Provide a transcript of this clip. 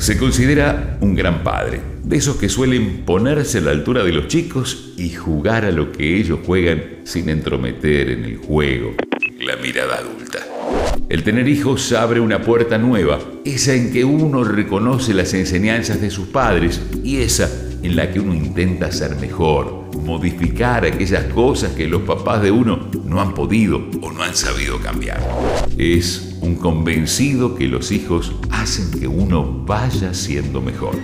Se considera un gran padre, de esos que suelen ponerse a la altura de los chicos y jugar a lo que ellos juegan sin entrometer en el juego, la mirada adulta. El tener hijos abre una puerta nueva, esa en que uno reconoce las enseñanzas de sus padres y esa en la que uno intenta ser mejor, modificar aquellas cosas que los papás de uno no han podido o no han sabido cambiar. Es un convencido que los hijos hacen que uno vaya siendo mejor.